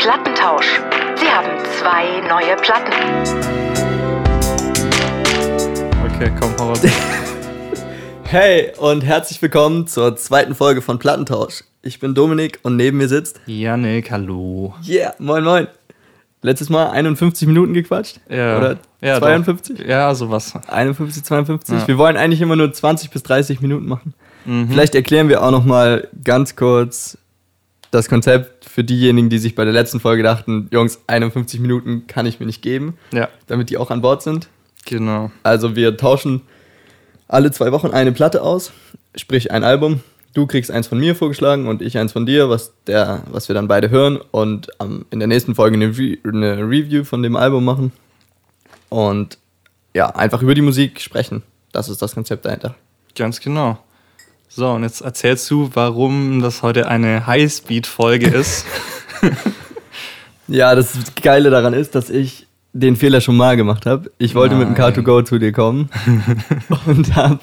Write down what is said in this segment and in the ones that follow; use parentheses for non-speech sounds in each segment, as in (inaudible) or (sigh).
Plattentausch. Sie haben zwei neue Platten. Okay, komm, hau raus. (laughs) Hey und herzlich willkommen zur zweiten Folge von Plattentausch. Ich bin Dominik und neben mir sitzt. Janik, hallo. Yeah, moin moin. Letztes Mal 51 Minuten gequatscht? Ja. Oder ja, 52? Doch. Ja, sowas. 51, 52. Ja. Wir wollen eigentlich immer nur 20 bis 30 Minuten machen. Vielleicht erklären wir auch noch mal ganz kurz das Konzept für diejenigen, die sich bei der letzten Folge dachten, Jungs, 51 Minuten kann ich mir nicht geben, Ja, damit die auch an Bord sind. genau. Also wir tauschen alle zwei Wochen eine Platte aus, sprich ein Album. Du kriegst eins von mir vorgeschlagen und ich eins von dir, was, der, was wir dann beide hören und ähm, in der nächsten Folge eine, Re eine Review von dem Album machen. Und ja, einfach über die Musik sprechen. Das ist das Konzept dahinter. Ganz genau. So, und jetzt erzählst du, warum das heute eine Highspeed-Folge ist. (laughs) Ja, das Geile daran ist, dass ich den Fehler schon mal gemacht habe. Ich wollte mit dem Nein. Car2Go zu dir kommen (laughs) und habe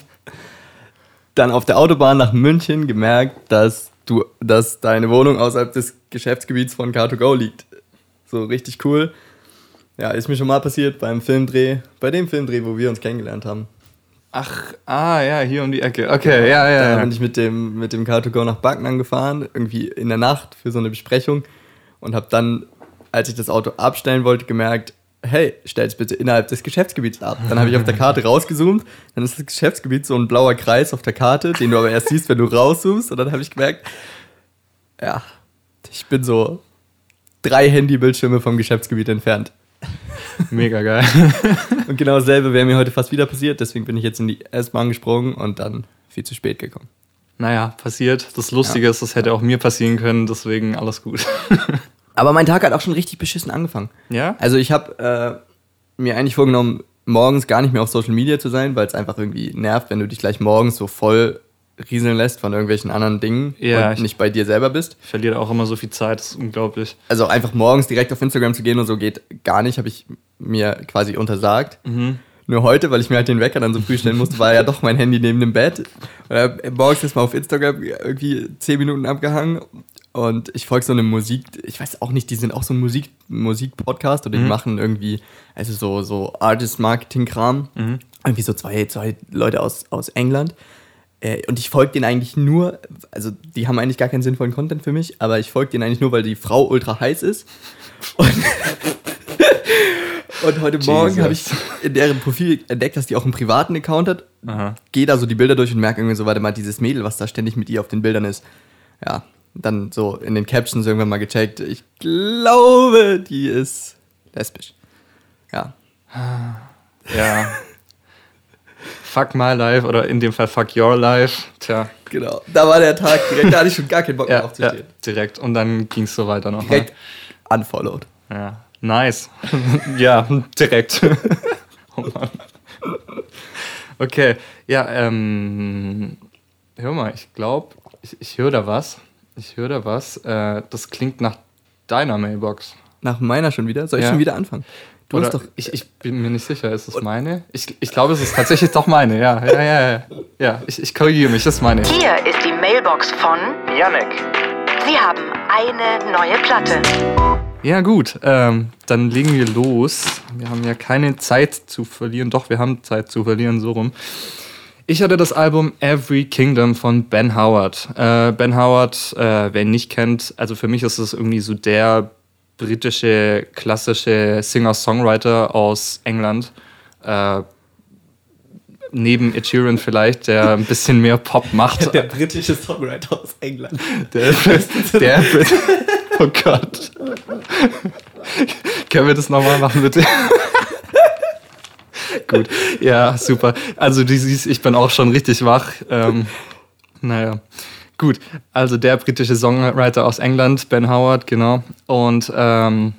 dann auf der Autobahn nach München gemerkt, dass du, dass deine Wohnung außerhalb des Geschäftsgebiets von Car2Go liegt. So richtig cool. Ja, ist mir schon mal passiert beim Filmdreh, bei dem Filmdreh, wo wir uns kennengelernt haben. Ach, ah, ja, hier um die Ecke. Okay, ja, Da ja. ja. bin ich mit dem, mit dem Car2Go nach Backnang gefahren, irgendwie in der Nacht für so eine Besprechung und habe dann, als ich das Auto abstellen wollte, gemerkt, hey, stell's bitte innerhalb des Geschäftsgebiets ab. Dann habe ich auf der Karte rausgezoomt, dann ist das Geschäftsgebiet so ein blauer Kreis auf der Karte, den du aber erst siehst, wenn du rauszoomst und dann habe ich gemerkt, ja, ich bin so drei Handybildschirme vom Geschäftsgebiet entfernt. Mega geil. (laughs) Und genau dasselbe wäre mir heute fast wieder passiert, deswegen bin ich jetzt in die S-Bahn gesprungen und dann viel zu spät gekommen. naja, passiert. Das Lustige ist, das hätte auch mir passieren können, deswegen alles gut. (laughs) Aber mein Tag hat auch schon richtig beschissen angefangen. ja? Also ich habe äh, mir eigentlich vorgenommen, morgens gar nicht mehr auf Social Media zu sein, weil es einfach irgendwie nervt, wenn du dich gleich morgens so voll rieseln lässt von irgendwelchen anderen Dingen Ja, und ich- nicht bei dir selber bist. Ich verliere auch immer so viel Zeit, das ist unglaublich. Also einfach morgens direkt auf Instagram zu gehen und so geht gar nicht, habe ich mir quasi untersagt. Nur heute, weil ich mir halt den Wecker dann so früh stellen musste, war ja doch mein Handy neben dem Bett. Und morgens mal auf Instagram irgendwie 10 Minuten abgehangen und ich folge so einem Musik, ich weiß auch nicht, die sind auch so ein Musik, Musik-Podcast oder die machen irgendwie, also so, so Artist-Marketing-Kram. Irgendwie so zwei, zwei Leute aus, aus England. Äh, Und ich folge denen eigentlich nur, also die haben eigentlich gar keinen sinnvollen Content für mich, aber ich folge denen eigentlich nur, weil die Frau ultra heiß ist. Und, und heute Morgen Jesus. habe ich in deren Profil entdeckt, dass die auch einen privaten Account hat. Gehe da so die Bilder durch und merke irgendwie so, warte mal, dieses Mädel, was da ständig mit ihr auf den Bildern ist. Ja, dann so in den Captions irgendwann mal gecheckt. Ich glaube, die ist lesbisch. Ja. Ja. Fuck my life oder in dem Fall fuck your life. Tja. Genau. Da war der Tag direkt, da hatte ich schon gar keinen Bock mehr Ja, ja, aufzustehen. direkt. Und dann ging es so weiter noch. Direkt unfollowed. Ja, nice. (laughs) ja, direkt. (laughs) oh Mann. Okay, ja, ähm, hör mal, ich glaube, ich, ich höre da was. Ich höre da was. Äh, das klingt nach deiner Mailbox. Nach meiner schon wieder? Soll ich Ja. schon wieder anfangen? Du Oder hast doch. ich, ich bin mir nicht sicher, ist es meine? Ich, ich glaube, es ist tatsächlich doch meine, ja. Ja, ja, ja. ja ich, ich korrigiere mich, das ist meine. Hier ist die Mailbox von Janek. Sie haben eine neue Platte. Ja, gut, ähm, dann legen wir los. Wir haben ja keine Zeit zu verlieren. Doch, wir haben Zeit zu verlieren, so rum. Ich hatte das Album Every Kingdom von Ben Howard. Äh, ben Howard, äh, wer ihn nicht kennt, also für mich ist es irgendwie so der britische, klassische Singer-Songwriter aus England. Äh, neben Ed Sheeran vielleicht, der ein bisschen mehr Pop macht. Der britische Songwriter aus England. Der, der, oh Gott. Können wir das nochmal machen, bitte? Gut, ja, super. Also du siehst, ich bin auch schon richtig wach. Ähm, naja, gut. Also der britische Songwriter aus England, Ben Howard, genau. Und ähm,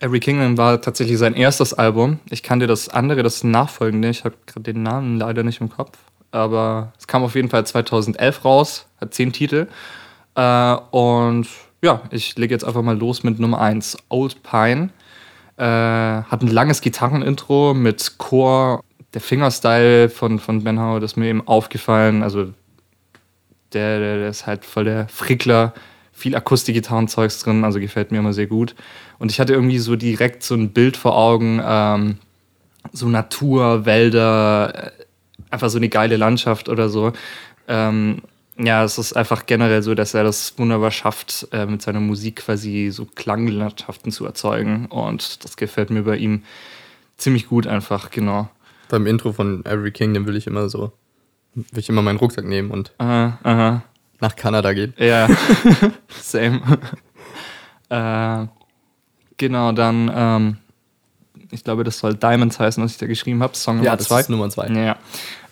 Every Kingdom war tatsächlich sein erstes Album. Ich kannte das andere, das nachfolgende. Ich habe gerade den Namen leider nicht im Kopf. Aber es kam auf jeden Fall 2011 raus, hat zehn Titel. Äh, und ja, ich lege jetzt einfach mal los mit Nummer 1, Old Pine. Äh, hat ein langes Gitarrenintro mit Chor. Der Fingerstyle von, von Ben Howard ist mir eben aufgefallen. Also der, der, der ist halt voll der Frickler, viel Akustikgitarrenzeugs drin, also gefällt mir immer sehr gut. Und ich hatte irgendwie so direkt so ein Bild vor Augen, ähm, so Natur, Wälder, äh, einfach so eine geile Landschaft oder so. Ähm, ja, es ist einfach generell so, dass er das wunderbar schafft, äh, mit seiner Musik quasi so Klanglandschaften zu erzeugen. Und das gefällt mir bei ihm ziemlich gut einfach, genau. Beim Intro von Every Kingdom will ich immer so, will ich immer meinen Rucksack nehmen und Aha, aha. nach Kanada gehen. Ja, (laughs) same. (laughs) äh, genau, dann, ähm, ich glaube, das soll Diamonds heißen, was ich da geschrieben habe. Song Nummer Ja, das zwei. ist Nummer zwei. Ja.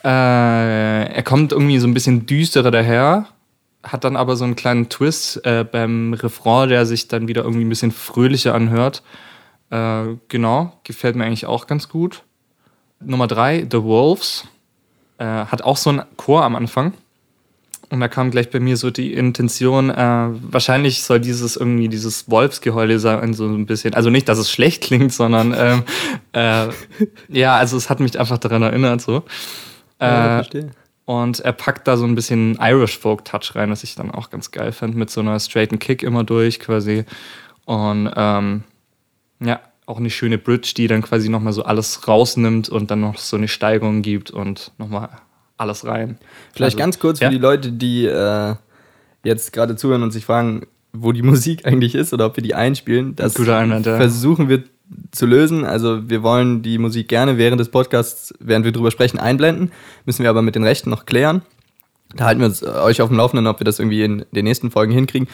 Äh, er kommt irgendwie so ein bisschen düsterer daher, hat dann aber so einen kleinen Twist äh, beim Refrain, der sich dann wieder irgendwie ein bisschen fröhlicher anhört. Äh, genau, gefällt mir eigentlich auch ganz gut. Nummer drei, The Wolves. Äh, hat auch so einen Chor am Anfang. Und da kam gleich bei mir so die Intention, äh, wahrscheinlich soll dieses irgendwie dieses Wolfsgeheule sein, so ein bisschen. Also nicht, dass es schlecht klingt, sondern ähm, äh, ja, also es hat mich einfach daran erinnert, so. Ja, Äh, verstehe. und er packt da so ein bisschen Irish Folk Touch rein, was ich dann auch ganz geil fand, mit so einer straighten Kick immer durch quasi. Und ähm, ja, auch eine schöne Bridge, die dann quasi nochmal so alles rausnimmt und dann noch so eine Steigerung gibt und nochmal alles rein. Vielleicht Also, ganz kurz ja. für die Leute, die äh, jetzt gerade zuhören und sich fragen, wo die (laughs) Musik eigentlich ist oder ob wir die einspielen. Das Einwand, ja. versuchen wir zu lösen. Also wir wollen die Musik gerne während des Podcasts, während wir drüber sprechen, einblenden. Müssen wir aber mit den Rechten noch klären. Da halten wir uns, äh, euch auf dem Laufenden, ob wir das irgendwie in den nächsten Folgen hinkriegen.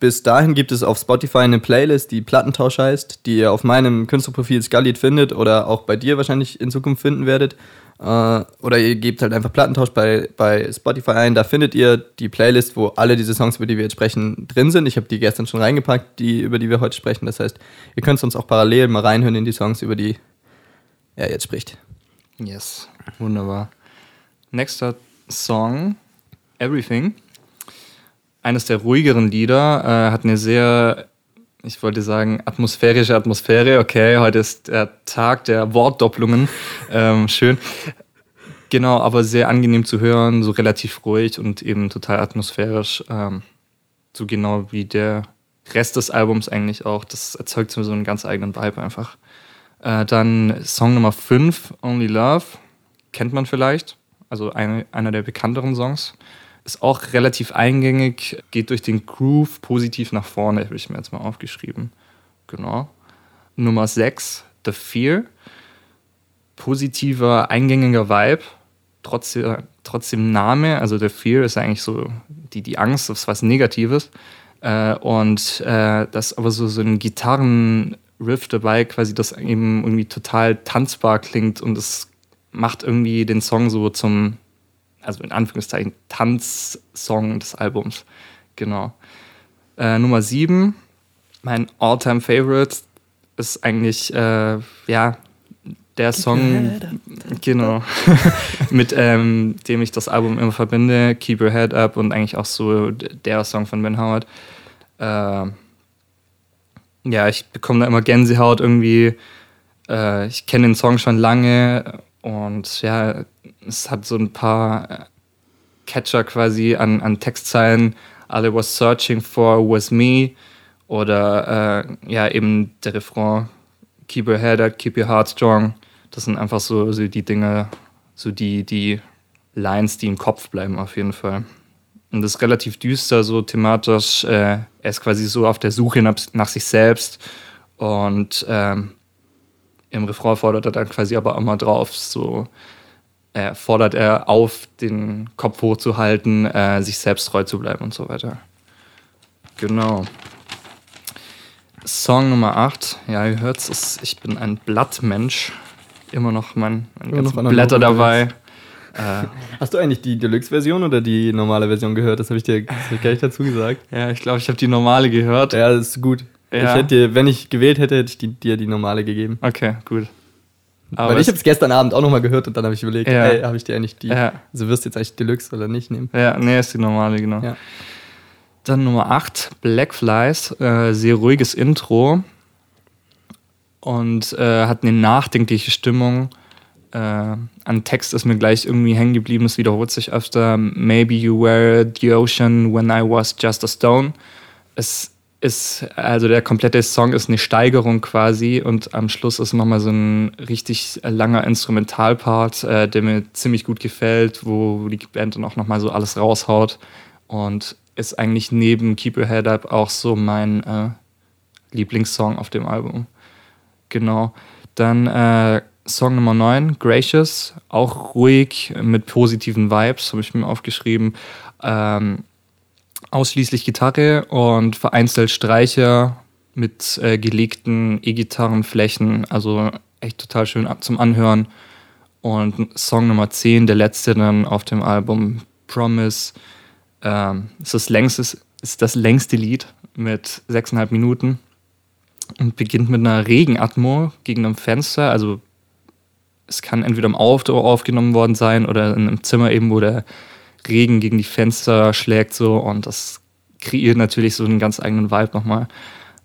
Bis dahin gibt es auf Spotify eine Playlist, die Plattentausch heißt, die ihr auf meinem Künstlerprofil Scullied findet oder auch bei dir wahrscheinlich in Zukunft finden werdet. Äh, oder ihr gebt halt einfach Plattentausch bei, bei Spotify ein. Da findet ihr die Playlist, wo alle diese Songs, über die wir jetzt sprechen, drin sind. Ich habe die gestern schon reingepackt, die, über die wir heute sprechen. Das heißt, ihr könnt uns auch parallel mal reinhören in die Songs, über die er jetzt spricht. Yes, wunderbar. Nächster Song, Everything. Eines der ruhigeren Lieder, äh, hat eine sehr, ich wollte sagen, atmosphärische Atmosphäre. Okay, heute ist der Tag der Wortdopplungen. ähm, schön. Genau, aber sehr angenehm zu hören, so relativ ruhig und eben total atmosphärisch. Ähm, so genau wie der Rest des Albums eigentlich auch. Das erzeugt so einen ganz eigenen Vibe einfach. Äh, dann Song Nummer 5, Only Love. Kennt man vielleicht. Also eine, einer der bekannteren Songs. Ist auch relativ eingängig, geht durch den Groove positiv nach vorne, habe ich mir jetzt mal aufgeschrieben. Genau. Nummer 6, The Fear. Positiver, eingängiger Vibe. Trotzdem, trotzdem Name, also The Fear ist eigentlich so die, die Angst, das ist was Negatives. Äh, und äh, das aber so, so ein Gitarrenriff dabei, quasi das eben irgendwie total tanzbar klingt und es macht irgendwie den Song so zum, also in Anführungszeichen, Tanzsong des Albums. Genau. Äh, Nummer 7, mein All-Time Favorite, ist eigentlich, äh, ja, der Song, genau, (laughs) mit ähm, dem ich das Album immer verbinde, Keep Your Head Up und eigentlich auch so der Song von Ben Howard. Äh, ja, ich bekomme da immer Gänsehaut irgendwie. Äh, ich kenne den Song schon lange und ja, es hat so ein paar äh, Catcher quasi an, an Textzeilen. I was searching for was me. Oder äh, ja, eben der Refrain, Keep your head up, keep your heart strong. Das sind einfach so, so die Dinge, so die, die Lines, die im Kopf bleiben auf jeden Fall. Und das ist relativ düster, so thematisch. Äh, er ist quasi so auf der Suche nach, nach sich selbst. Und ähm, im Refrain fordert er dann quasi aber immer drauf, so äh, fordert er auf, den Kopf hochzuhalten, äh, sich selbst treu zu bleiben und so weiter. Genau. Song Nummer 8, ja, ihr hört es, ich bin ein Blattmensch. Immer noch mein, meine noch ganzen analog Blätter dabei. Äh, Hast du eigentlich die Deluxe-Version oder die normale Version gehört? Das habe ich dir das hab ich gar nicht dazu gesagt. ja, ich glaube, ich habe die normale gehört. Ja, das ist gut. Ja. Ich hätte dir, wenn ich gewählt hätte, hätte ich die, dir die normale gegeben. Okay, gut. Weil ich habe es gestern Abend auch nochmal gehört und dann habe ich überlegt, Ja. ey, habe ich dir eigentlich die, Ja. also wirst du jetzt eigentlich Deluxe oder nicht nehmen? Ja, nee, ist die normale, genau. Ja. Dann Nummer 8, Black Flies, äh, sehr ruhiges Intro und äh, hat eine nachdenkliche Stimmung. Äh, an Text ist mir gleich irgendwie hängen geblieben, es wiederholt sich öfter. Maybe you were the ocean when I was just a stone. es ist, also der komplette Song ist eine Steigerung quasi und am Schluss ist nochmal so ein richtig langer Instrumentalpart, äh, der mir ziemlich gut gefällt, wo die Band dann auch nochmal so alles raushaut und ist eigentlich neben Keep Your Head Up auch so mein äh, Lieblingssong auf dem Album. Genau. Dann äh, Song Nummer 9, Gracious, auch ruhig mit positiven Vibes, habe ich mir aufgeschrieben. Ähm, ausschließlich Gitarre und vereinzelt Streicher mit äh, gelegten E-Gitarrenflächen, also echt total schön zum Anhören. Und Song Nummer 10, der letzte dann auf dem Album Promise, ähm, ist, das längste, ist das längste Lied mit sechseinhalb Minuten und beginnt mit einer Regenatmo gegen einem Fenster. Also es kann entweder im Auto aufgenommen worden sein oder in einem Zimmer eben, wo der Regen gegen die Fenster schlägt so und das kreiert natürlich so einen ganz eigenen Vibe nochmal.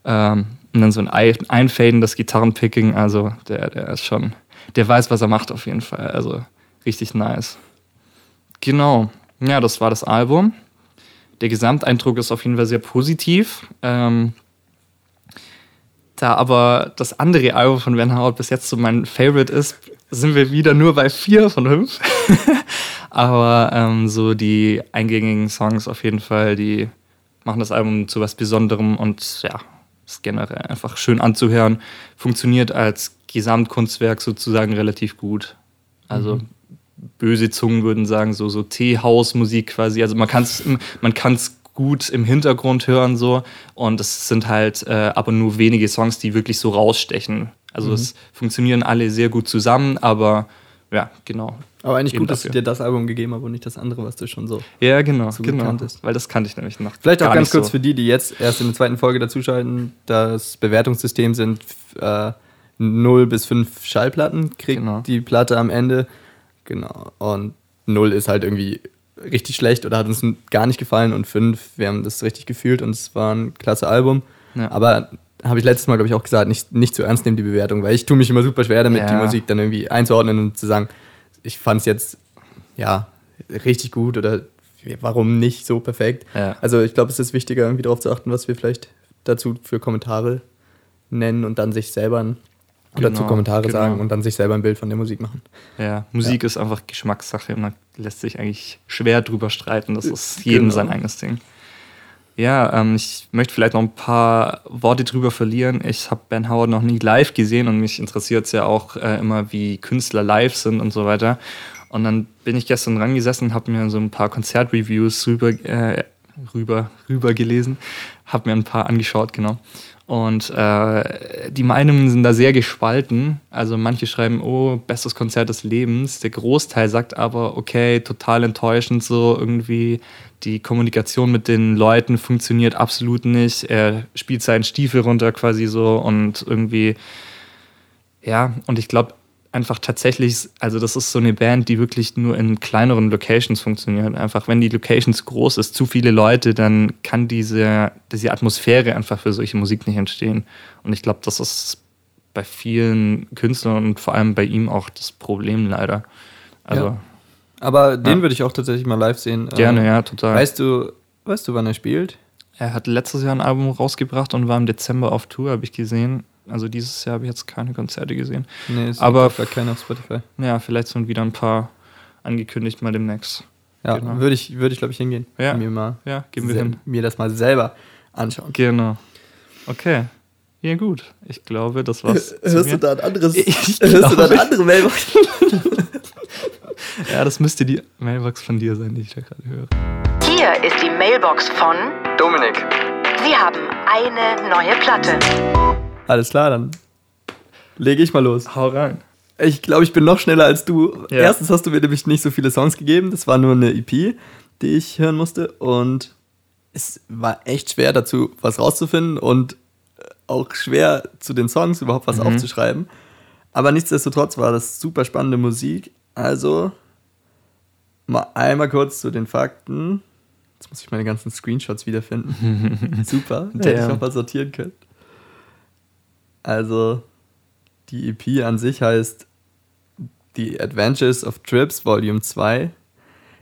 Ähm, und dann so ein Einfaden, das Gitarrenpicking, also der, der ist schon, der weiß, was er macht auf jeden Fall. Also richtig nice. Genau, ja, das war das Album. Der Gesamteindruck ist auf jeden Fall sehr positiv. Ähm, da aber das andere Album von Van Howard bis jetzt so mein Favorite ist, sind wir wieder nur bei vier von fünf. (laughs) Aber ähm, so die eingängigen Songs auf jeden Fall, die machen das Album zu was Besonderem und ja, ist generell einfach schön anzuhören. Funktioniert als Gesamtkunstwerk sozusagen relativ gut. Also mhm. böse Zungen würden sagen, so, so Teehausmusik quasi. Also man kann es man kann's gut im Hintergrund hören so und es sind halt äh, aber nur wenige Songs, die wirklich so rausstechen. Also mhm. es funktionieren alle sehr gut zusammen, aber ja, genau. Aber eigentlich gut, dass ich dir das Album gegeben habe und nicht das andere, was du schon so. Ja, genau, so genau. Kanntest. Weil das kannte ich nämlich noch. Vielleicht auch ganz kurz so. für die, die jetzt erst in der zweiten Folge dazuschalten: Das Bewertungssystem sind äh, 0 bis 5 Schallplatten, kriegt genau. die Platte am Ende. Genau. Und 0 ist halt irgendwie richtig schlecht oder hat uns gar nicht gefallen und 5, wir haben das richtig gefühlt und es war ein klasse Album. Ja. Aber habe ich letztes Mal, glaube ich, auch gesagt, nicht, nicht zu ernst nehmen, die Bewertung, weil ich tue mich immer super schwer damit, ja. die Musik dann irgendwie einzuordnen und zu sagen, ich fand es jetzt, ja, richtig gut oder warum nicht so perfekt. Ja. Also ich glaube, es ist wichtiger, irgendwie darauf zu achten, was wir vielleicht dazu für Kommentare nennen und dann sich selber ein, genau, dazu Kommentare genau. sagen und dann sich selber ein Bild von der Musik machen. Ja, Musik ja. ist einfach Geschmackssache und man lässt sich eigentlich schwer drüber streiten. Das ist jedem genau. sein eigenes Ding. Ja, ähm, ich möchte vielleicht noch ein paar Worte drüber verlieren. Ich habe Ben Howard noch nie live gesehen und mich interessiert es ja auch äh, immer, wie Künstler live sind und so weiter. Und dann bin ich gestern dran gesessen und habe mir so ein paar Konzertreviews rüber, äh, rüber, rüber gelesen, habe mir ein paar angeschaut, genau. Und äh, die Meinungen sind da sehr gespalten. Also manche schreiben, oh, bestes Konzert des Lebens. Der Großteil sagt aber, okay, total enttäuschend so irgendwie. Die Kommunikation mit den Leuten funktioniert absolut nicht. Er spielt seinen Stiefel runter quasi so und irgendwie, ja, und ich glaube, einfach tatsächlich, also das ist so eine Band, die wirklich nur in kleineren Locations funktioniert. Einfach, wenn die Locations groß ist, zu viele Leute, dann kann diese, diese Atmosphäre einfach für solche Musik nicht entstehen. Und ich glaube, das ist bei vielen Künstlern und vor allem bei ihm auch das Problem leider. Also, ja. Aber den ja. würde ich auch tatsächlich mal live sehen. Gerne, ähm, ja, total. Weißt du, weißt du, wann er spielt? Er hat letztes Jahr ein Album rausgebracht und war im Dezember auf Tour, habe ich gesehen. Also dieses Jahr habe ich jetzt keine Konzerte gesehen. Nee, es aber gibt keine auf Spotify. Ja, vielleicht sind wieder ein paar angekündigt mal demnächst. Ja, genau. würde ich, würd ich glaube ich, hingehen. Ja, mir mal ja, gehen wir hin. Mir das mal selber anschauen. Genau. Okay. Ja, gut. Ich glaube, das war's. (laughs) Hörst du da ein anderes? (laughs) Ich (laughs) hörst du da eine andere Mailbox? ja, das müsste die Mailbox von dir sein, die ich da gerade höre. Hier ist die Mailbox von Dominik. Sie haben eine neue Platte. Alles klar, dann lege ich mal los. Hau rein. Ich glaube, ich bin noch schneller als du. Ja. Erstens hast du mir nämlich nicht so viele Songs gegeben. Das war nur eine EP, die ich hören musste. Und es war echt schwer dazu, was rauszufinden und auch schwer zu den Songs überhaupt was mhm. aufzuschreiben. Aber nichtsdestotrotz war das super spannende Musik. Also mal einmal kurz zu den Fakten. Jetzt muss ich meine ganzen Screenshots wiederfinden. (laughs) super. Hätte ich auch mal sortieren können. Also, die EP an sich heißt The Adventures of Trips Volume 2.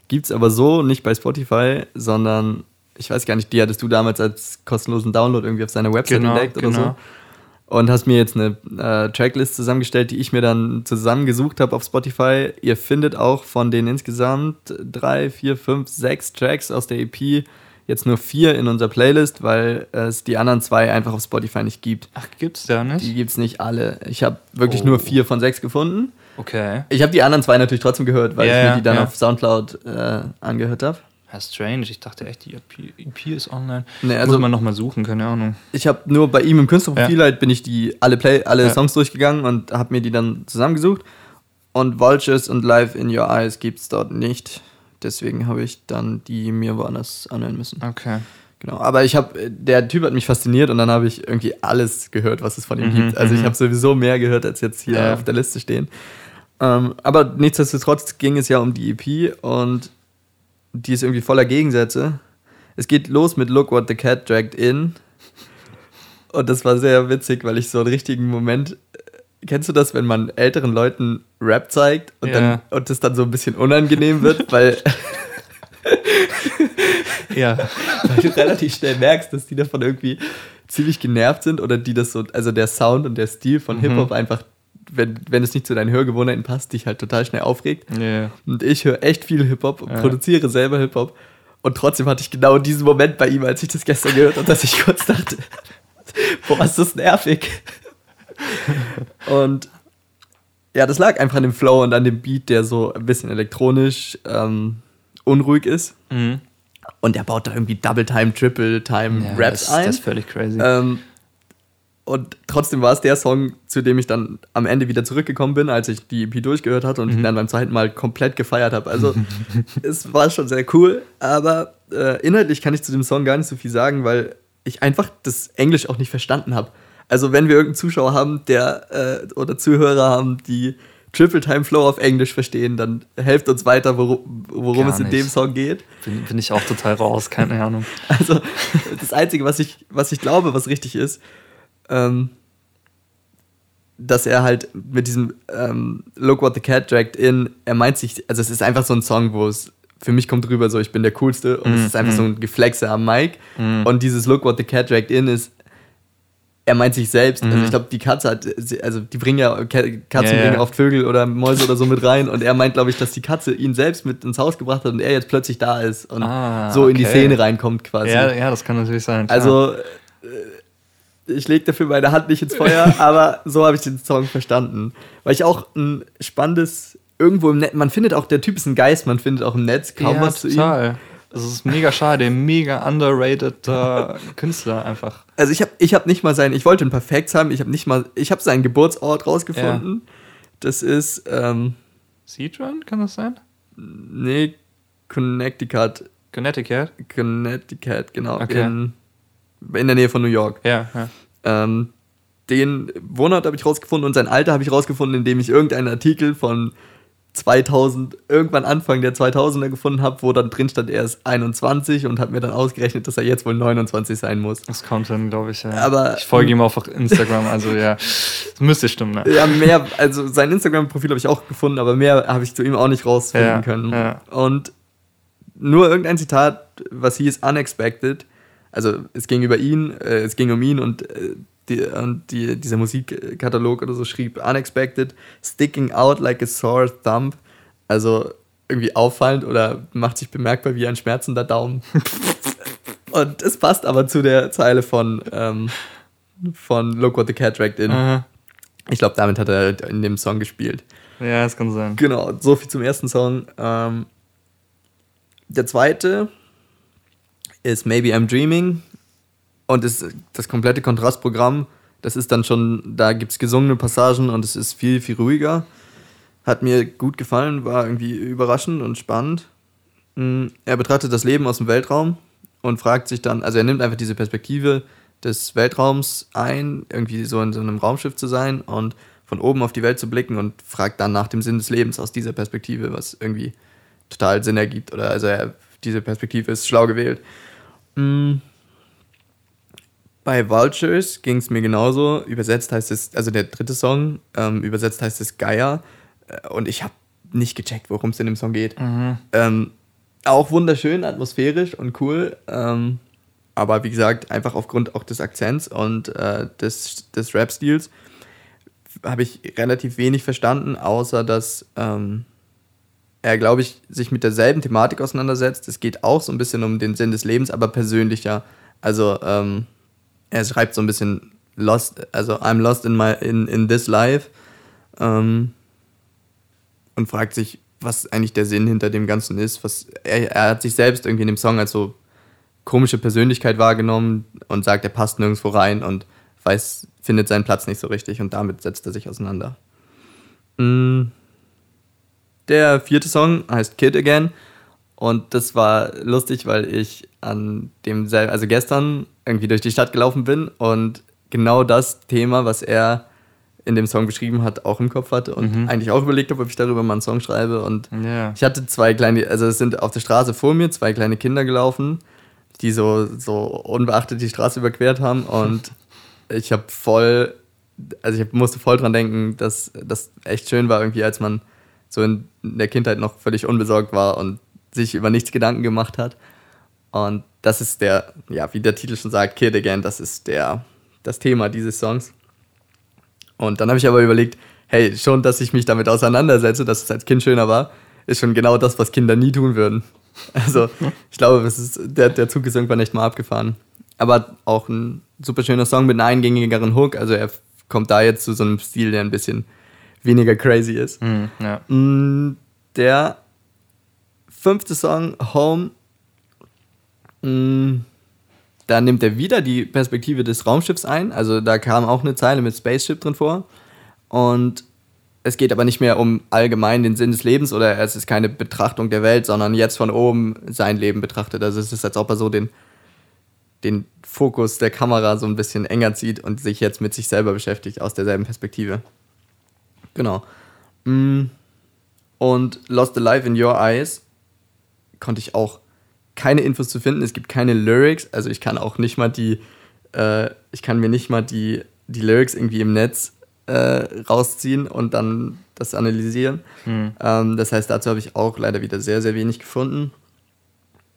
Gibt es aber so nicht bei Spotify, sondern ich weiß gar nicht, die hattest du damals als kostenlosen Download irgendwie auf seiner Website Genau, entdeckt oder genau. so. Und hast mir jetzt eine äh, Tracklist zusammengestellt, die ich mir dann zusammengesucht habe auf Spotify. Ihr findet auch von den insgesamt drei, vier, fünf, sechs Tracks aus der EP jetzt nur vier in unserer Playlist, weil es die anderen zwei einfach auf Spotify nicht gibt. Ach, gibt's da nicht? Die gibt es nicht alle. Ich habe wirklich Oh. nur vier von sechs gefunden. Okay. Ich habe die anderen zwei natürlich trotzdem gehört, weil Ja, ich mir ja, die dann ja. auf Soundcloud äh, angehört habe. Ja, strange. Ich dachte echt, die EP, EP ist online. Nee, also- Muss man nochmal suchen, keine Ahnung. Ich habe nur bei ihm im Künstlerprofil halt bin ich die alle Play alle Ja. Songs durchgegangen und habe mir die dann zusammengesucht. Und Vultures und Live in Your Eyes gibt's dort nicht. Deswegen habe ich dann die mir woanders anhören müssen. Okay. Genau. Aber ich habe, der Typ hat mich fasziniert und dann habe ich irgendwie alles gehört, was es von ihm Mhm, gibt. Also ich mhm. habe sowieso mehr gehört, als jetzt hier Ja. auf der Liste stehen. Ähm, aber nichtsdestotrotz ging es ja um die EP und die ist irgendwie voller Gegensätze. Es geht los mit Look What the Cat Dragged In. Und das war sehr witzig, weil ich so einen richtigen Moment. Kennst du das, wenn man älteren Leuten Rap zeigt und, Ja. dann, und das dann so ein bisschen unangenehm wird, weil, (laughs) Ja. weil du relativ schnell merkst, dass die davon irgendwie ziemlich genervt sind oder die das so, also der Sound und der Stil von Hip-Hop einfach, wenn, wenn es nicht zu deinen Hörgewohnheiten passt, dich halt total schnell aufregt. Ja. Und ich höre echt viel Hip-Hop und Ja. produziere selber Hip-Hop. Und trotzdem hatte ich genau diesen Moment bei ihm, als ich das gestern gehört habe, dass ich kurz dachte, (laughs) boah, ist das nervig. (laughs) Und ja, das lag einfach an dem Flow und an dem Beat, der so ein bisschen elektronisch ähm, unruhig ist. Mhm. Und er baut da irgendwie Double Time, Triple Time ja Raps das, ein. Das ist völlig crazy. Ähm, und trotzdem war es der Song, zu dem ich dann am Ende wieder zurückgekommen bin, als ich die EP durchgehört hatte und Mhm. ihn dann beim zweiten Mal komplett gefeiert habe. Also (laughs) es war schon sehr cool, aber äh, inhaltlich kann ich zu dem Song gar nicht so viel sagen, weil ich einfach das Englisch auch nicht verstanden habe. Also wenn wir irgendeinen Zuschauer haben, der äh, oder Zuhörer haben, die Triple Time Flow auf Englisch verstehen, dann helft uns weiter, worum, worum es in dem Song geht. bin, bin ich auch total raus, keine Ahnung. (laughs) Also das Einzige, was ich, was ich glaube, was richtig ist, ähm, dass er halt mit diesem ähm, Look What the Cat Dragged In, er meint sich, also es ist einfach so ein Song, wo es für mich kommt rüber so, ich bin der Coolste und es ist einfach so ein Geflexe am Mic und dieses Look What the Cat Dragged In ist, er meint sich selbst, also ich glaube, die Katze hat, also die bringen ja, Ka- Katzen Ja, ja. bringen oft Vögel oder Mäuse oder so mit rein und er meint, glaube ich, dass die Katze ihn selbst mit ins Haus gebracht hat und er jetzt plötzlich da ist und Ah, so in die okay. Szene reinkommt quasi. Ja, ja, das kann natürlich sein. klar. Also, äh, ich lege dafür meine Hand nicht ins Feuer, (laughs) aber so habe ich den Song verstanden. Weil ich auch ein spannendes, irgendwo im Netz, man findet auch, der Typ ist ein Geist, man findet auch im Netz kaum ja, was zu ihm. Das ist mega schade, mega underrated äh, Künstler einfach. Also ich habe ich hab nicht mal sein, ich wollte ein paar Facts haben, ich habe nicht mal, ich habe seinen Geburtsort rausgefunden. Das ist, ähm, Citron, kann das sein? nee, Connecticut, Connecticut? Connecticut, genau, Okay. in, in der Nähe von New York. Ja, ja. Ähm, den Wohnort habe ich rausgefunden und sein Alter habe ich rausgefunden, indem ich irgendeinen Artikel von 2000, irgendwann Anfang der 2000er gefunden habe, wo dann drin stand, er ist 21 und habe mir dann ausgerechnet, dass er jetzt wohl 29 sein muss. Das kommt dann, glaube ich. Ja. Aber- ich folge ihm auf Instagram, also ja. Das müsste stimmen, ne? Ja, mehr, also sein Instagram-Profil habe ich auch gefunden, aber mehr habe ich zu ihm auch nicht rausfinden Ja, können. ja. Und nur irgendein Zitat, was hieß Unexpected, also es ging über ihn, äh, es ging um ihn und, äh, die, und die, dieser Musikkatalog oder so schrieb Unexpected, sticking out like a sore thumb, also irgendwie auffallend oder macht sich bemerkbar wie ein schmerzender Daumen. (laughs) und es passt aber zu der Zeile von, ähm, von Look What the Cat Dragged In. Aha. Ich glaube, damit hat er in dem Song gespielt. Ja, das kann sein. Genau, so viel zum ersten Song. Ähm, der zweite ist Maybe I'm Dreaming und ist das komplette Kontrastprogramm. Das ist dann schon, da gibt es gesungene Passagen und es ist viel, viel ruhiger. Hat mir gut gefallen, war irgendwie überraschend und spannend. Mm, Er betrachtet das Leben aus dem Weltraum und fragt sich dann, also er nimmt einfach diese Perspektive des Weltraums ein, irgendwie so in so einem Raumschiff zu sein und von oben auf die Welt zu blicken und fragt dann nach dem Sinn des Lebens aus dieser Perspektive, was irgendwie total Sinn ergibt. Oder also er, diese Perspektive ist schlau gewählt. Mm. Bei Vultures ging es mir genauso. Übersetzt heißt es, also der dritte Song, ähm, übersetzt heißt es Geier. Äh, Und ich habe nicht gecheckt, worum es in dem Song geht. Mhm. Ähm, auch wunderschön, atmosphärisch und cool. Ähm, aber wie gesagt, einfach aufgrund auch des Akzents und äh, des, des Rap-Stils habe ich relativ wenig verstanden, außer dass ähm, er, glaube ich, sich mit derselben Thematik auseinandersetzt. Es geht auch so ein bisschen um den Sinn des Lebens, aber persönlicher. Also ähm, er schreibt so ein bisschen lost, also I'm lost in my in, in this life ähm, und fragt sich, was eigentlich der Sinn hinter dem Ganzen ist. Was er, er hat sich selbst irgendwie in dem Song als so komische Persönlichkeit wahrgenommen und sagt, er passt nirgendwo rein und weiß, findet seinen Platz nicht so richtig und damit setzt er sich auseinander. Mm. Der vierte Song heißt Kid Again und das war lustig, weil ich an dem, also gestern irgendwie durch die Stadt gelaufen bin und genau das Thema, was er in dem Song beschrieben hat, auch im Kopf hatte und mhm. eigentlich auch überlegt habe, ob ich darüber mal einen Song schreibe. Und ja. ich hatte zwei kleine, also es sind auf der Straße vor mir zwei kleine Kinder gelaufen, die so, so unbeachtet die Straße überquert haben und (laughs) ich habe voll, also ich musste voll dran denken, dass das echt schön war irgendwie, als man so in der Kindheit noch völlig unbesorgt war und sich über nichts Gedanken gemacht hat. Und das ist der, ja, wie der Titel schon sagt, Kid Again, das ist der, das Thema dieses Songs. Und dann habe ich aber überlegt, hey, schon, dass ich mich damit auseinandersetze, dass es als Kind schöner war, ist schon genau das, was Kinder nie tun würden. (laughs) Also, ich glaube, ist, der, der Zug ist irgendwann echt mal abgefahren. Aber auch ein super schöner Song mit einem eingängigeren Hook. Also, er kommt da jetzt zu so einem Stil, der ein bisschen weniger crazy ist. Mm, ja. Der fünfte Song, Home, da nimmt er wieder die Perspektive des Raumschiffs ein. Also da kam auch eine Zeile mit Spaceship drin vor. Und es geht aber nicht mehr um allgemein den Sinn des Lebens oder es ist keine Betrachtung der Welt, sondern jetzt von oben sein Leben betrachtet. Also es ist, als ob er so den, den Fokus der Kamera so ein bisschen enger zieht und sich jetzt mit sich selber beschäftigt aus derselben Perspektive. Genau. Mm. Und Lost Alive in Your Eyes konnte ich auch keine Infos zu finden. Es gibt keine Lyrics. Also ich kann auch nicht mal die, äh, ich kann mir nicht mal die, die Lyrics irgendwie im Netz äh, rausziehen und dann das analysieren. Hm. Ähm, das heißt, dazu habe ich auch leider wieder sehr, sehr wenig gefunden.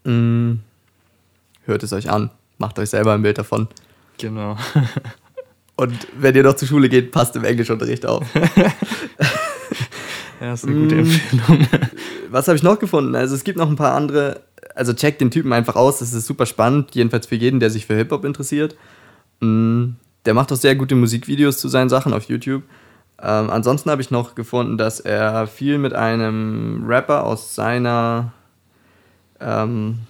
Hm. Hört es euch an. Macht euch selber ein Bild davon. Genau. (laughs) und wenn ihr noch zur Schule geht, passt im Englischunterricht auf. (laughs) ja, ist eine gute hm. Empfehlung. Was habe ich noch gefunden? Also es gibt noch ein paar andere also checkt den Typen einfach aus, das ist super spannend, jedenfalls für jeden, der sich für Hip-Hop interessiert. Mm, der macht auch sehr gute Musikvideos zu seinen Sachen auf YouTube. Ähm, ansonsten habe ich noch gefunden, dass er viel mit einem Rapper aus seiner ähm,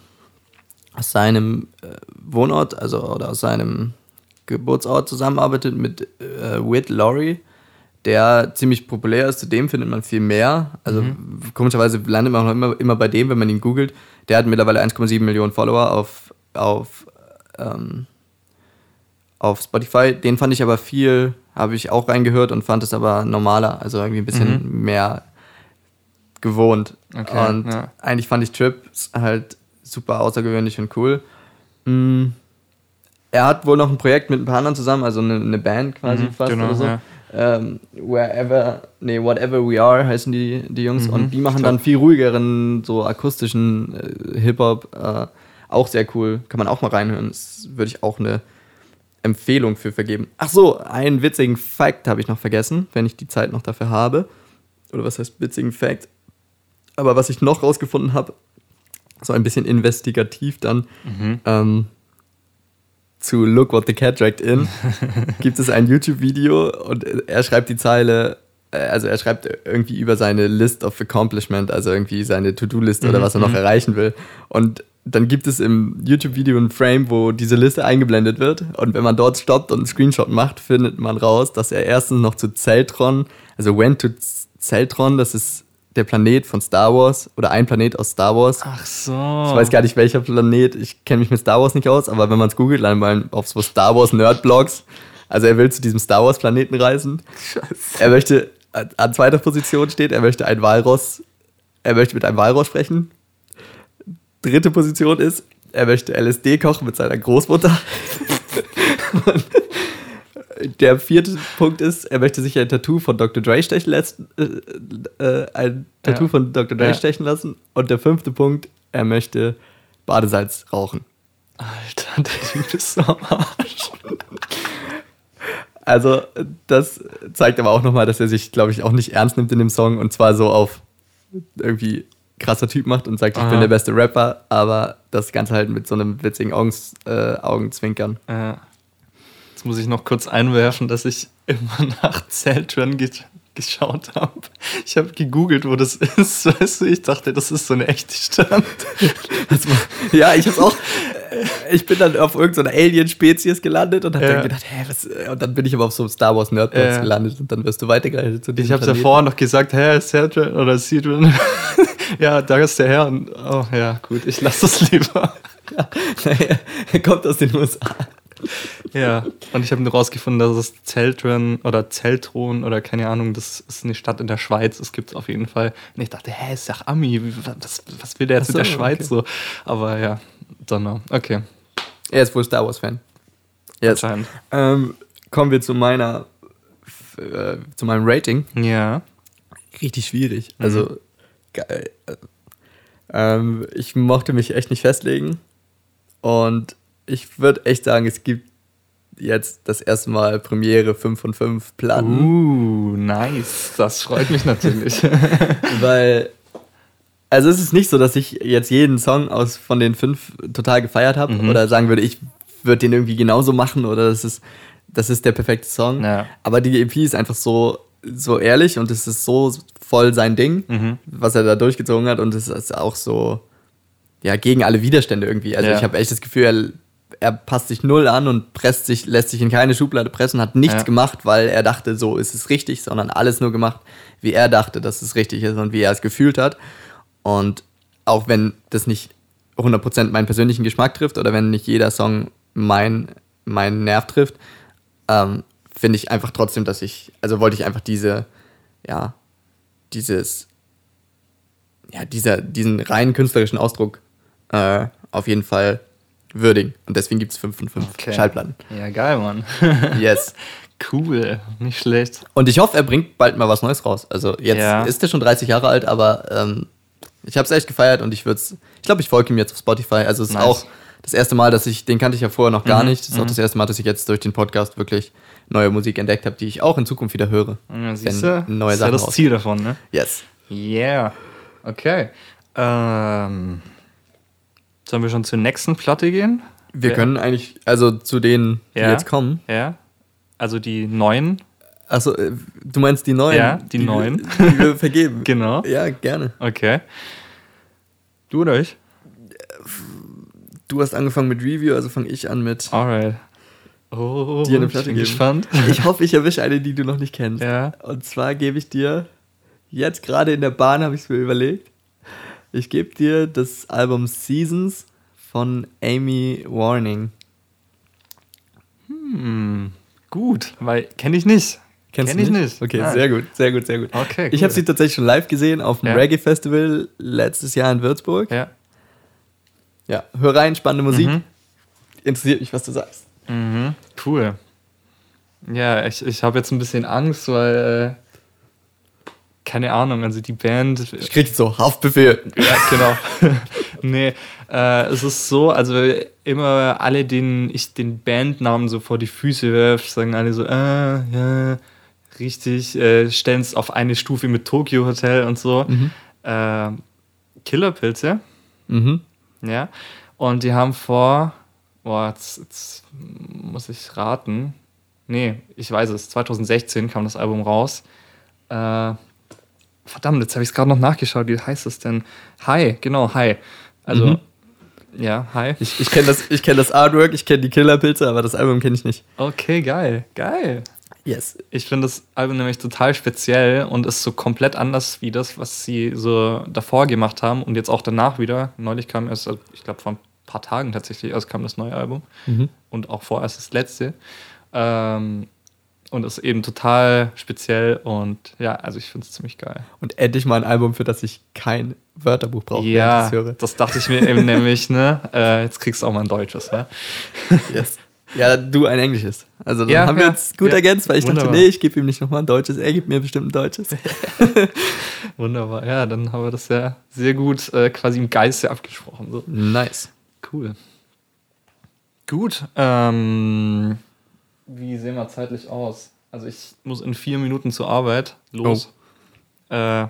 aus seinem äh, Wohnort, also oder aus seinem Geburtsort zusammenarbeitet mit äh, Whit Laurie der ziemlich populär ist. Zu dem findet man viel mehr. Also mhm. komischerweise landet man auch immer, immer bei dem, wenn man ihn googelt. Der hat mittlerweile 1,7 Millionen Follower auf, auf, ähm, auf Spotify. Den fand ich aber viel, habe ich auch reingehört und fand es aber normaler, also irgendwie ein bisschen mhm. mehr gewohnt. Okay, und ja. eigentlich fand ich Trips halt super außergewöhnlich und cool. Mhm. Er hat wohl noch ein Projekt mit ein paar anderen zusammen, also eine, eine Band quasi mhm, fast genau, oder so. Ja ähm, Wherever, nee, Whatever We Are heißen die, die Jungs. Mhm, und die machen dann viel ruhigeren, so akustischen äh, Hip-Hop. Äh, auch sehr cool. Kann man auch mal reinhören. Das würde ich auch eine Empfehlung für vergeben. Ach so, einen witzigen Fact habe ich noch vergessen, wenn ich die Zeit noch dafür habe. Oder was heißt witzigen Fact? Aber was ich noch rausgefunden habe, so ein bisschen investigativ dann, mhm. ähm, zu Look What the Cat Dragged In (laughs) gibt es ein YouTube-Video und er schreibt die Zeile, äh, also er schreibt irgendwie über seine List of Accomplishment, also irgendwie seine To-Do-Liste oder mhm, was er noch mhm. erreichen will. Und dann gibt es im YouTube-Video ein Frame, wo diese Liste eingeblendet wird. Und wenn man dort stoppt und einen Screenshot macht, findet man raus, dass er erstens noch zu Zeltron, also went to Zeltron, das ist der Planet von Star Wars oder ein Planet aus Star Wars. Ach so. Ich weiß gar nicht, welcher Planet. Ich kenne mich mit Star Wars nicht aus, aber wenn man es googelt, landet man auf so Star Wars Nerd-Blogs. Also er will zu diesem Star Wars Planeten reisen. Scheiße. Er möchte, an zweiter Position steht, er möchte ein Walross, er möchte mit einem Walross sprechen. Dritte Position ist, er möchte LSD kochen mit seiner Großmutter. (laughs) (laughs) (laughs) der vierte Punkt ist, er möchte sich ein Tattoo von Dr. Dre stechen lassen. Äh, äh, ein Tattoo ja. von Dr. Dre ja. stechen lassen. Und der fünfte Punkt, er möchte Badesalz rauchen. Alter, der Typ ist so am Arsch. (laughs) Also, das zeigt aber auch nochmal, dass er sich, glaube ich, auch nicht ernst nimmt in dem Song und zwar so auf irgendwie krasser Typ macht und sagt, ich Aha. bin der beste Rapper, aber das Ganze halt mit so einem witzigen Augens, äh, Augenzwinkern. Jetzt muss ich noch kurz einwerfen, dass ich immer (laughs) nach Zeltron ge geschaut habe. Ich habe gegoogelt, wo das (laughs) ist. Weißt du, ich dachte, das ist so eine echte Stadt. (laughs) Ja, ich hab's auch. äh, Ich bin dann auf irgendeiner Alien-Spezies gelandet und hab Ja. dann gedacht, hä, was? äh, Und dann bin ich aber auf so einem Star Wars Nerdplatz Ja. gelandet und dann wirst du weitergeleitet zu Ich habe ja vorher noch gesagt, hä, Zeltron oder Cedron. ja, da ist der Herr. Und, oh ja, gut, ich lasse das lieber. Er kommt aus den USA. Ja, und ich habe nur rausgefunden, dass es Zeltron oder Zeltron oder keine Ahnung, das ist eine Stadt in der Schweiz, das gibt es auf jeden Fall. Und ich dachte, hä, ist doch Ami, was, was will der jetzt so, mit der Schweiz okay. so? Aber ja, Donner, okay, Er ist wohl Star Wars-Fan. Yes. anscheinend. Ähm, kommen wir zu meiner, äh, zu meinem Rating. Ja, Richtig schwierig. Also, geil. Ähm, ich mochte mich echt nicht festlegen. Und ich würde echt sagen, es gibt jetzt das erste Mal Premiere 5 von 5 Platten. uh, nice, das freut mich natürlich. (laughs) Weil, also es ist nicht so, dass ich jetzt jeden Song aus von den fünf total gefeiert habe Mhm. oder sagen würde, ich würde den irgendwie genauso machen oder das ist, das ist der perfekte Song. Ja. Aber die EP ist einfach so, so ehrlich und es ist so voll sein Ding, Mhm. was er da durchgezogen hat und es ist auch so, ja, gegen alle Widerstände irgendwie. Also Ja. ich habe echt das Gefühl, er, passt sich null an und presst sich, lässt sich in keine Schublade pressen, hat nichts Ja. gemacht, weil er dachte, so ist es richtig, sondern alles nur gemacht, wie er dachte, dass es richtig ist und wie er es gefühlt hat. Und auch wenn das nicht 100% meinen persönlichen Geschmack trifft oder wenn nicht jeder Song mein, meinen Nerv trifft, ähm, finde ich einfach trotzdem, dass ich, also wollte ich einfach diese, ja, dieses, ja, dieser, diesen rein künstlerischen Ausdruck äh, auf jeden Fall würdigen. Und deswegen gibt es 5 von 5 Okay. Schallplatten. Ja, geil, Mann. (laughs) Yes. cool, nicht schlecht. Und ich hoffe, er bringt bald mal was Neues raus. Also jetzt Ja. ist er schon 30 Jahre alt, aber ähm, ich habe es echt gefeiert und ich würde es, ich glaube, ich folge ihm jetzt auf Spotify. Also es ist Nice. auch das erste Mal, dass ich, den kannte ich ja vorher noch gar Mhm, nicht. Es ist auch das erste Mal, dass ich jetzt durch den Podcast wirklich neue Musik entdeckt habe, die ich auch in Zukunft wieder höre. Ja, siehst du, neue das ist ja Sachen das rauskommen. Ziel davon, ne? Yes. Yeah. Okay. Ähm, sollen wir schon zur nächsten Platte gehen? Wir Ja. können eigentlich, also zu denen, die Ja. jetzt kommen. Ja. Also die neuen. Äh, du meinst die neuen? Ja, die neuen. Wir, (laughs) die wir vergeben. Genau. Ja, gerne. Okay. Du oder ich? Du hast angefangen mit Review, also fange ich an mit. Alright. Oh, Dir eine ich Platte bin geben. gespannt. (laughs) Ich hoffe, ich erwische eine, die du noch nicht kennst. Ja. Und zwar gebe ich dir, jetzt gerade in der Bahn habe ich es mir überlegt, ich gebe dir das Album Seasons von Amy Warning. Hm, gut, weil kenne ich nicht. Kennst Kenn ich nicht. Okay, Nein. sehr gut, sehr gut, sehr gut. Okay, Ich cool. habe sie tatsächlich schon live gesehen auf dem Ja. Reggae Festival letztes Jahr in Würzburg. Ja. Ja, hör rein, spannende Musik. Mhm. Interessiert mich, was du sagst. Mhm, cool. Ja, ich, ich habe jetzt ein bisschen Angst, weil, äh, keine Ahnung, also die Band. Ich krieg so Haftbefehl. Ja, genau. (laughs) nee, äh, es ist so, also immer alle, denen ich den Bandnamen so vor die Füße werfe, sagen alle so, äh, ja, richtig, äh, stellen es auf eine Stufe mit Tokyo Hotel und so. Äh, Killerpilze, Mhm. ja. Und die haben vor, boah, jetzt, jetzt muss ich raten. Nee, ich weiß es, 2016 kam das Album raus. Äh, verdammt, jetzt habe ich es gerade noch nachgeschaut. Wie heißt es denn? Hi, genau, Hi. Also, Mhm. ja, Hi. Ich, ich kenne das, ich kenn das Artwork, ich kenne die Killerpilze, aber das Album kenne ich nicht. Okay, geil, geil. Yes. Ich finde das Album nämlich total speziell und ist so komplett anders wie das, was sie so davor gemacht haben und jetzt auch danach wieder. Neulich kam erst, also ich glaube vor ein paar Tagen tatsächlich erst kam das neue Album und auch vorerst das letzte. Ähm, und ist eben total speziell und ja, also ich finde es ziemlich geil. Und endlich mal ein Album, für das ich kein Wörterbuch brauche, Ja, ich es höre. das dachte ich mir eben (laughs) nämlich, ne? Äh, jetzt kriegst du auch mal ein deutsches, ja? Yes. Ja, du ein englisches. Also dann Ja, haben wir uns gut ja. ergänzt, weil ich Wunderbar. dachte, nee, ich gebe ihm nicht nochmal ein deutsches, er gibt mir bestimmt ein deutsches. (laughs) Wunderbar. Ja, dann haben wir das ja sehr gut äh, quasi im Geiste abgesprochen. So. nice. Cool. Gut. Ähm, wie sehen wir zeitlich aus? Also ich muss in vier Minuten zur Arbeit los. Äh,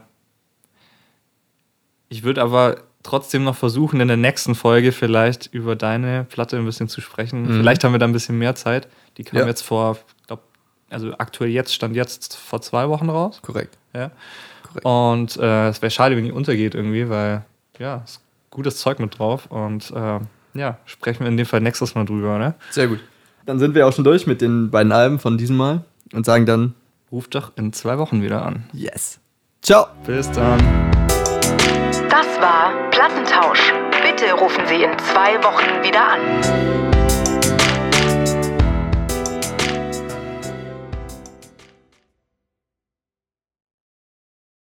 ich würde aber trotzdem noch versuchen, in der nächsten Folge vielleicht über deine Platte ein bisschen zu sprechen. Vielleicht haben wir da ein bisschen mehr Zeit. Die kam Ja. jetzt vor, glaub, also aktuell jetzt, stand jetzt vor zwei Wochen raus. Korrekt. Ja. Korrekt. Und äh, es wäre schade, wenn die untergeht irgendwie, weil ja, ist gutes Zeug mit drauf. Und äh, ja, sprechen wir in dem Fall nächstes Mal drüber, ne? Sehr gut. Dann sind wir auch schon durch mit den beiden Alben von diesem Mal und sagen dann Ruft doch in zwei Wochen wieder an. Yes. Ciao. Bis dann. Das war Plattentausch. Bitte rufen Sie in zwei Wochen wieder an.